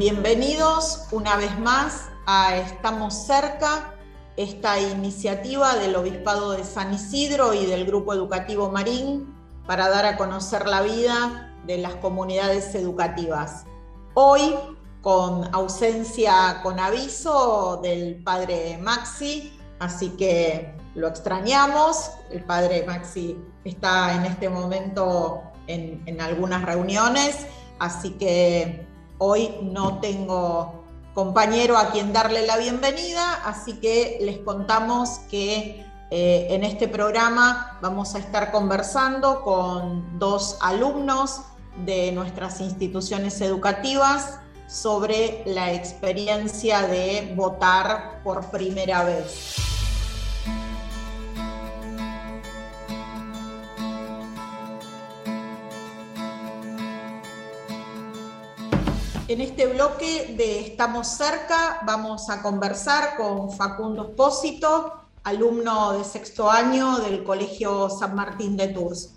Bienvenidos una vez más a Estamos cerca, esta iniciativa del Obispado de San Isidro y del Grupo Educativo Marín para dar a conocer la vida de las comunidades educativas. Hoy, con ausencia con aviso del padre Maxi, así que lo extrañamos. El padre Maxi está en este momento en, en algunas reuniones, así que Hoy no tengo compañero a quien darle la bienvenida, así que les contamos que eh, en este programa vamos a estar conversando con dos alumnos de nuestras instituciones educativas sobre la experiencia de votar por primera vez. En este bloque de Estamos cerca vamos a conversar con Facundo Espósito, alumno de sexto año del Colegio San Martín de Tours.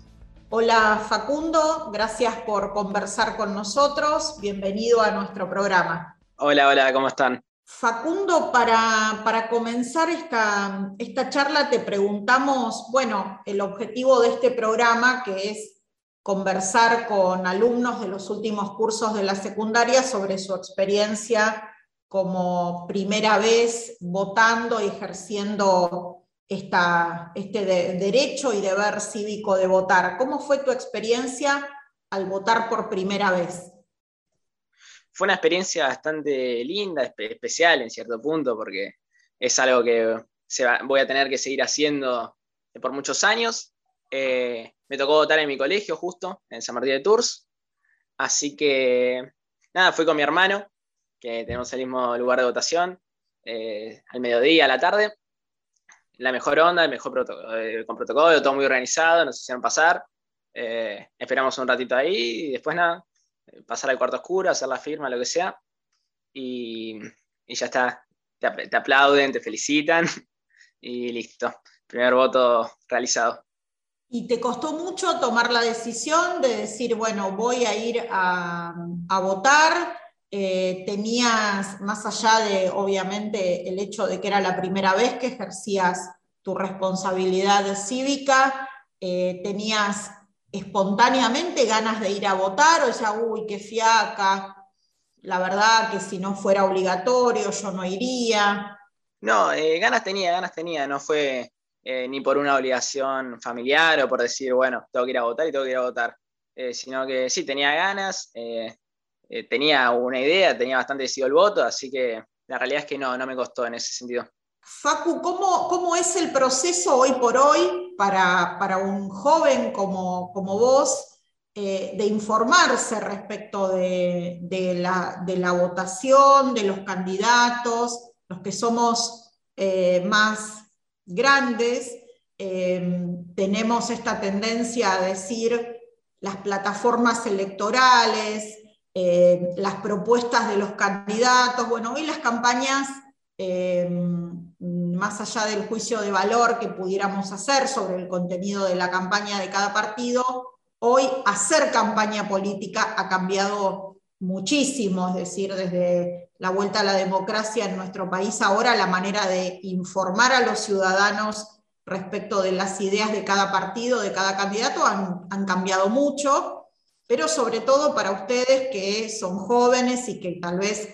Hola Facundo, gracias por conversar con nosotros. Bienvenido a nuestro programa. Hola, hola, ¿cómo están? Facundo, para, para comenzar esta, esta charla te preguntamos, bueno, el objetivo de este programa, que es conversar con alumnos de los últimos cursos de la secundaria sobre su experiencia como primera vez votando y ejerciendo esta, este derecho y deber cívico de votar. ¿Cómo fue tu experiencia al votar por primera vez? Fue una experiencia bastante linda, especial en cierto punto, porque es algo que voy a tener que seguir haciendo por muchos años eh, me tocó votar en mi colegio justo, en San Martín de Tours. Así que, nada, fui con mi hermano, que tenemos el mismo lugar de votación, eh, al mediodía, a la tarde. La mejor onda, el mejor eh, con protocolo, todo muy organizado, nos hicieron pasar. esperamos un ratito ahí y después nada, pasar al cuarto oscuro, hacer la firma, lo que sea. Y, ya está, te aplauden, te felicitan y listo. Primer voto realizado. ¿Y te costó mucho tomar la decisión de decir, bueno, voy a ir a, votar? Eh, tenías, más allá de, obviamente, el hecho de que era la primera vez que ejercías tu responsabilidad cívica, eh, tenías espontáneamente ganas de ir a votar o ya, uy, qué fiaca, la verdad que si no fuera obligatorio yo no iría. No, eh, ganas tenía, ganas tenía, no fue eh, ni por una obligación familiar o por decir, bueno, tengo que ir a votar y tengo que ir a votar, eh, sino que sí, tenía ganas, eh, tenía una idea, tenía bastante decidido el voto, así que la realidad es que no, no me costó en ese sentido. Facu, ¿cómo, cómo es el proceso hoy por hoy para, un joven como, como vos de informarse respecto de, la, de, la, votación, de los candidatos, los que somos más grandes, em, tenemos esta tendencia a decir las plataformas electorales, em, las propuestas de los candidatos. Bueno, hoy las campañas, em, más allá del juicio de valor que pudiéramos hacer sobre el contenido de la campaña de cada partido, hoy hacer campaña política ha cambiado muchísimo, es decir, desde la vuelta a la democracia en nuestro país, ahora la manera de informar a los ciudadanos respecto de las ideas de cada partido, de cada candidato, han, cambiado mucho, pero sobre todo para ustedes que son jóvenes y que tal vez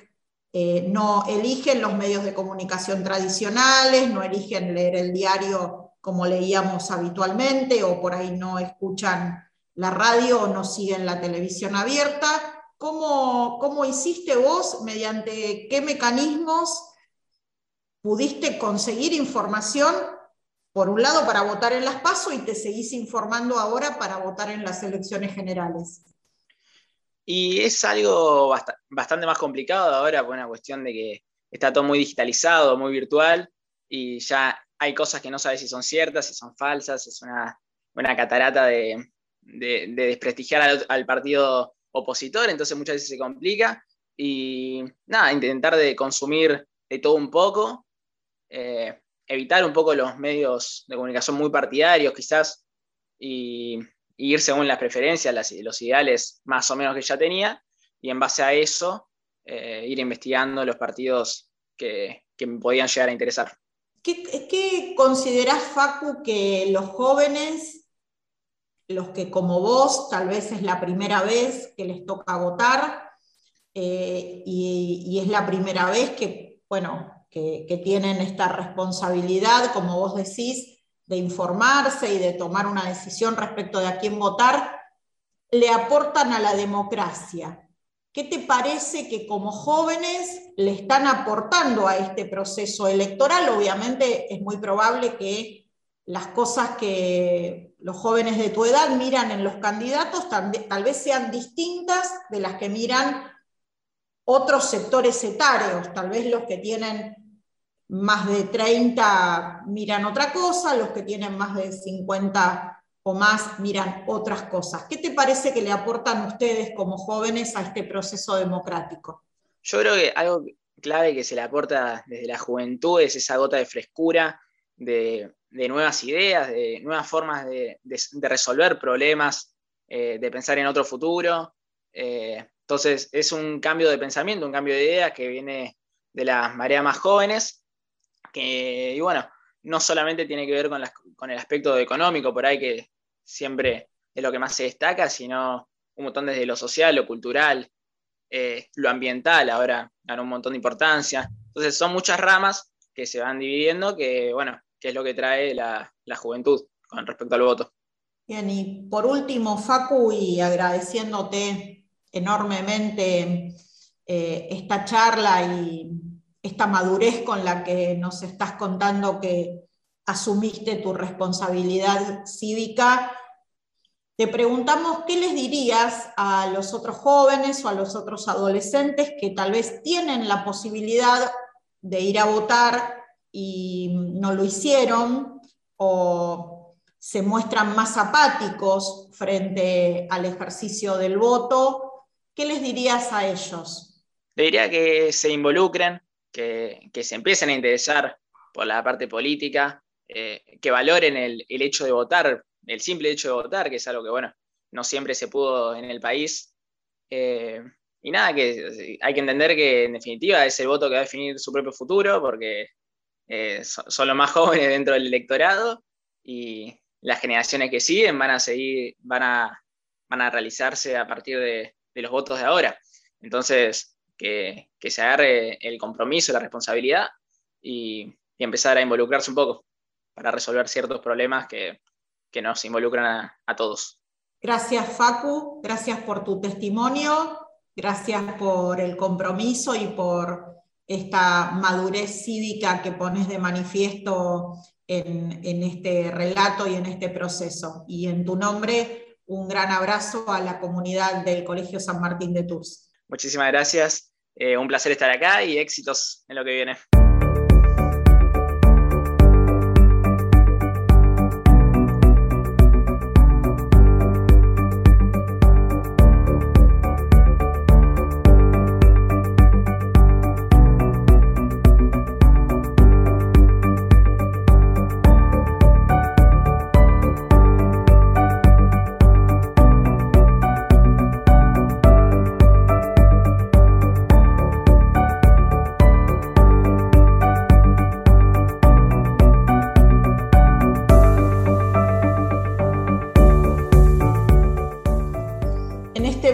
eh, no eligen los medios de comunicación tradicionales, no eligen leer el diario como leíamos habitualmente, o por ahí no escuchan la radio o no siguen la televisión abierta, ¿Cómo, hiciste vos, mediante qué mecanismos pudiste conseguir información, por un lado, para votar en las PASO y te seguís informando ahora para votar en las elecciones generales? Y es algo bastante más complicado ahora por una cuestión de que está todo muy digitalizado, muy virtual, y ya hay cosas que no sabes si son ciertas, si son falsas, es una, catarata de, desprestigiar al partido opositor, entonces muchas veces se complica. Y nada, intentar de consumir de todo un poco, eh, evitar un poco los medios de comunicación muy partidarios quizás, y, ir según las preferencias, los ideales más o menos que ya tenía, y en base a eso, eh, ir investigando los partidos que, me podían llegar a interesar. ¿Qué, ¿Qué, considerás, Facu, que los jóvenes, los que como vos tal vez es la primera vez que les toca votar eh, y, es la primera vez que, bueno, que, que tienen esta responsabilidad, como vos decís, de informarse y de tomar una decisión respecto de a quién votar, le aportan a la democracia? ¿Qué te parece que como jóvenes le están aportando a este proceso electoral? Obviamente es muy probable que las cosas que los jóvenes de tu edad miran en los candidatos tal, vez sean distintas de las que miran otros sectores etarios, tal vez los que tienen más de 30 miran otra cosa, los que tienen más de 50 o más miran otras cosas. ¿Qué te parece que le aportan ustedes como jóvenes a este proceso democrático? Yo creo que algo clave que se le aporta desde la juventud es esa gota de frescura, de, nuevas ideas, de nuevas formas de, resolver problemas, eh, de pensar en otro futuro. Eh, entonces es un cambio de pensamiento, un cambio de ideas que viene de las mareas más jóvenes, que, y bueno, no solamente tiene que ver con, con, el aspecto económico, por ahí que siempre es lo que más se destaca, sino un montón desde lo social, lo cultural, eh, lo ambiental, ahora gana un montón de importancia. Entonces son muchas ramas que se van dividiendo, que bueno, que es lo que trae la, juventud con respecto al voto. Bien, y por último, Facu, y agradeciéndote enormemente eh, esta charla y esta madurez con la que nos estás contando que asumiste tu responsabilidad cívica, te preguntamos qué les dirías a los otros jóvenes o a los otros adolescentes que tal vez tienen la posibilidad de ir a votar y no lo hicieron o se muestran más apáticos frente al ejercicio del voto. ¿Qué les dirías a ellos? Le diría que se involucren, que, se empiecen a interesar por la parte política, eh, que valoren el, hecho de votar, el simple hecho de votar, que es algo que, bueno, no siempre se pudo en el país. Eh, y nada, que hay que entender que en definitiva es el voto que va a definir su propio futuro, porque eh, son, los más jóvenes dentro del electorado y las generaciones que siguen van a seguir, van a, van a realizarse a partir de, de los votos de ahora. Entonces, que, se agarre el compromiso, la responsabilidad y, empezar a involucrarse un poco para resolver ciertos problemas que, nos involucran a, todos. Gracias Facu, gracias por tu testimonio, gracias por el compromiso y por esta madurez cívica que pones de manifiesto en, este relato y en este proceso. Y en tu nombre, un gran abrazo a la comunidad del Colegio San Martín de Tours. Muchísimas gracias eh, un placer estar acá y éxitos en lo que viene.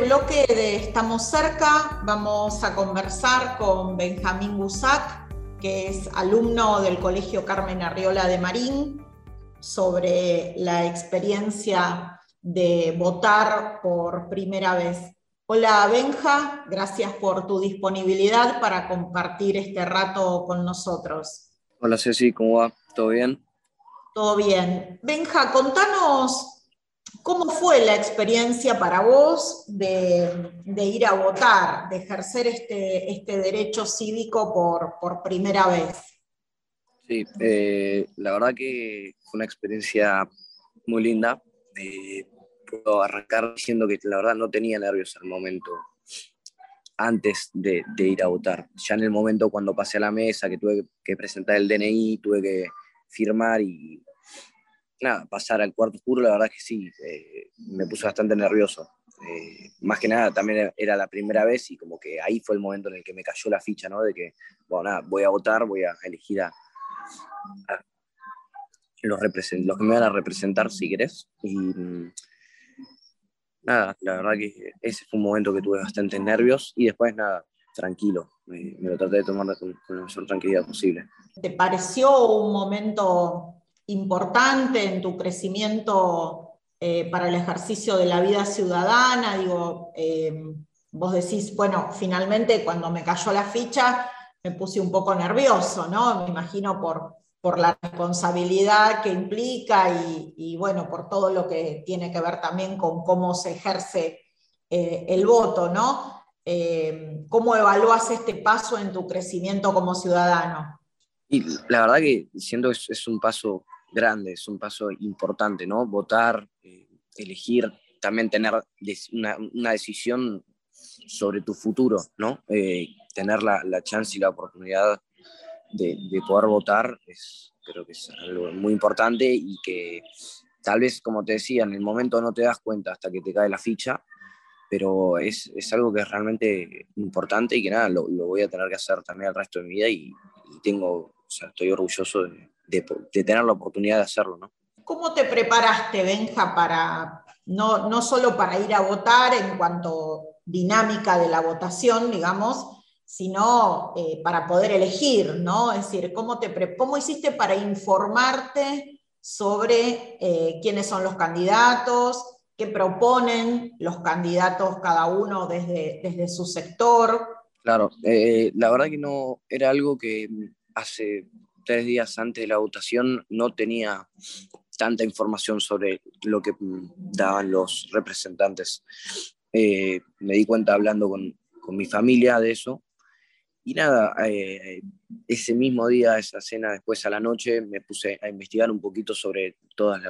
Estamos cerca, vamos a conversar con Benjamín Busac, que es alumno del Colegio Carmen Arriola de Marín, sobre la experiencia de votar por primera vez. Hola Benja, gracias por tu disponibilidad para compartir este rato con nosotros. Hola Ceci, ¿cómo va? ¿Todo bien? Todo bien. Benja, contanos ¿Cómo fue la experiencia para vos de, ir a votar, de ejercer este, este derecho cívico por, primera vez? Sí, eh, la verdad que fue una experiencia muy linda. puedo arrancar diciendo que la verdad no tenía nervios al momento antes de, ir a votar. Ya en el momento cuando pasé a la mesa, que tuve que presentar el DNI, tuve que firmar y nada, pasar al cuarto oscuro, la verdad que sí, eh, me puse bastante nervioso. Eh, más que nada también era la primera vez y como que ahí fue el momento en el que me cayó la ficha, ¿no? De que, bueno, nada, voy a votar, voy a elegir a, los, los que me van a representar, si querés. Y nada, la verdad que ese fue un momento que tuve bastante nervios y después nada, tranquilo, me, lo traté de tomar con, la mayor tranquilidad posible. ¿Te pareció un momento importante en tu crecimiento eh, para el ejercicio de la vida ciudadana? Digo, eh, vos decís, bueno, finalmente cuando me cayó la ficha me puse un poco nervioso, ¿no? Me imagino por, por la responsabilidad que implica y, bueno, por todo lo que tiene que ver también con cómo se ejerce eh, el voto, ¿no? ¿Cómo evalúas este paso en tu crecimiento como ciudadano? Y la verdad que siento que es, un paso grande, es un paso importante, ¿no? Votar, eh, elegir, también tener una, decisión sobre tu futuro, ¿no? tener la, la, chance y la oportunidad de, poder votar es, creo que es algo muy importante y que tal vez, como te decía, en el momento no te das cuenta hasta que te cae la ficha, pero es, es algo que es realmente importante y que nada, lo, lo, voy a tener que hacer también el resto de mi vida y, tengo, o sea, estoy orgulloso de, de, tener la oportunidad de hacerlo, ¿no? ¿Cómo te preparaste, Benja, para no, no solo para ir a votar en cuanto dinámica de la votación, digamos, sino eh, para poder elegir, ¿no? Es decir, ¿cómo, te, cómo hiciste para informarte sobre eh, quiénes son los candidatos, qué proponen los candidatos cada uno desde, desde su sector? Claro, eh, la verdad que no era algo que hace tres días antes de la votación no tenía tanta información sobre lo que daban los representantes. me di cuenta hablando con, con mi familia de eso y nada, eh, ese mismo día, esa cena después a la noche, me puse a investigar un poquito sobre todas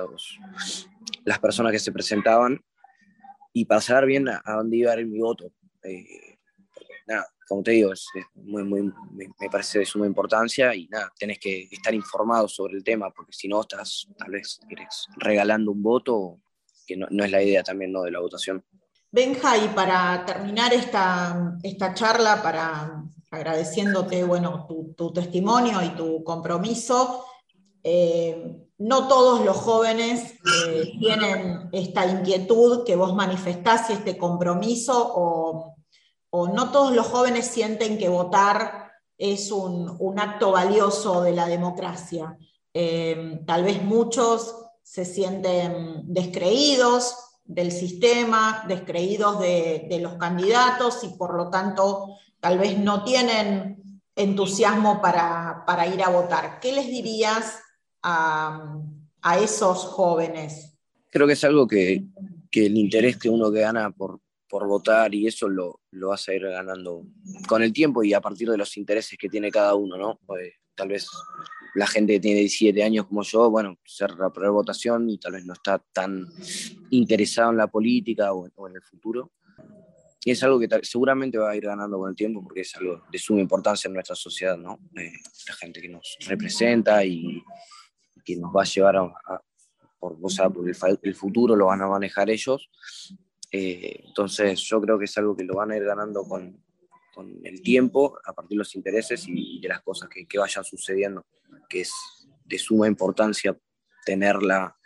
las personas que se presentaban y para saber bien a, dónde iba a ir mi voto. Eh, nada, como te digo, es, muy, muy, me parece de suma importancia y nada, tenés que estar informado sobre el tema porque si no estás tal vez regalando un voto, que no, no es la idea también ¿no? de la votación. Benja, y para terminar esta, esta charla, para agradeciéndote bueno, tu, testimonio y tu compromiso. Eh, no todos los jóvenes eh, tienen esta inquietud que vos manifestás y este compromiso, o, no todos los jóvenes sienten que votar es un, acto valioso de la democracia. Eh, tal vez muchos se sienten descreídos del sistema, descreídos de, de los candidatos y por lo tanto tal vez no tienen entusiasmo para, ir a votar. ¿Qué les dirías a, esos jóvenes? Creo que es algo que, el interés que uno gana por, por votar y eso lo, lo, vas a ir ganando con el tiempo y a partir de los intereses que tiene cada uno, ¿no? Pues, tal vez la gente que tiene 17 años como yo, bueno, ser primera votación y tal vez no está tan interesado en la política o en el futuro. Y es algo que seguramente va a ir ganando con el tiempo porque es algo de suma importancia en nuestra sociedad, ¿no? Eh, la gente que nos representa y, que nos va a llevar a, por, o sea, por el, futuro lo van a manejar ellos. Eh, entonces yo creo que es algo que lo van a ir ganando con, con el tiempo, a partir de los intereses y, de las cosas que, vayan sucediendo, que es de suma importancia tenerla.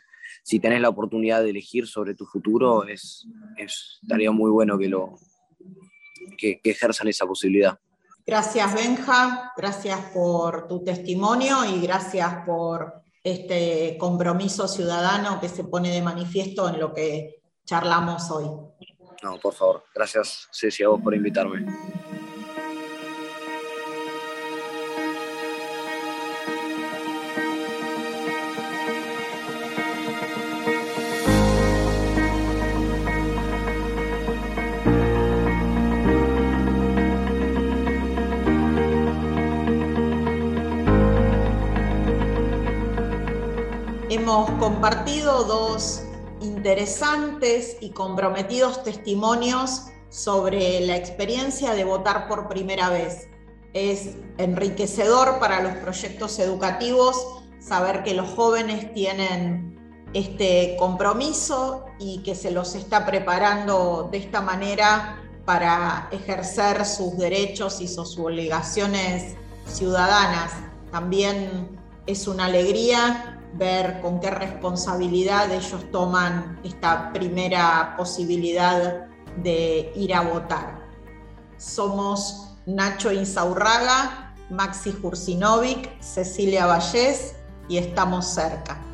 Si tenés la oportunidad de elegir sobre tu futuro, es, es, estaría muy bueno que lo, que, ejerzan esa posibilidad. Gracias, Benja, gracias por tu testimonio y gracias por este compromiso ciudadano que se pone de manifiesto en lo que charlamos hoy. No, por favor, gracias Ceci a vos por invitarme. hemos compartido dos interesantes y comprometidos testimonios sobre la experiencia de votar por primera vez. Es enriquecedor para los proyectos educativos saber que los jóvenes tienen este compromiso y que se los está preparando de esta manera para ejercer sus derechos y sus obligaciones ciudadanas. También es una alegría ver con qué responsabilidad ellos toman esta primera posibilidad de ir a votar. Somos Nacho Insaurraga, Maxi Jursinovic, Cecilia Vallés y estamos cerca.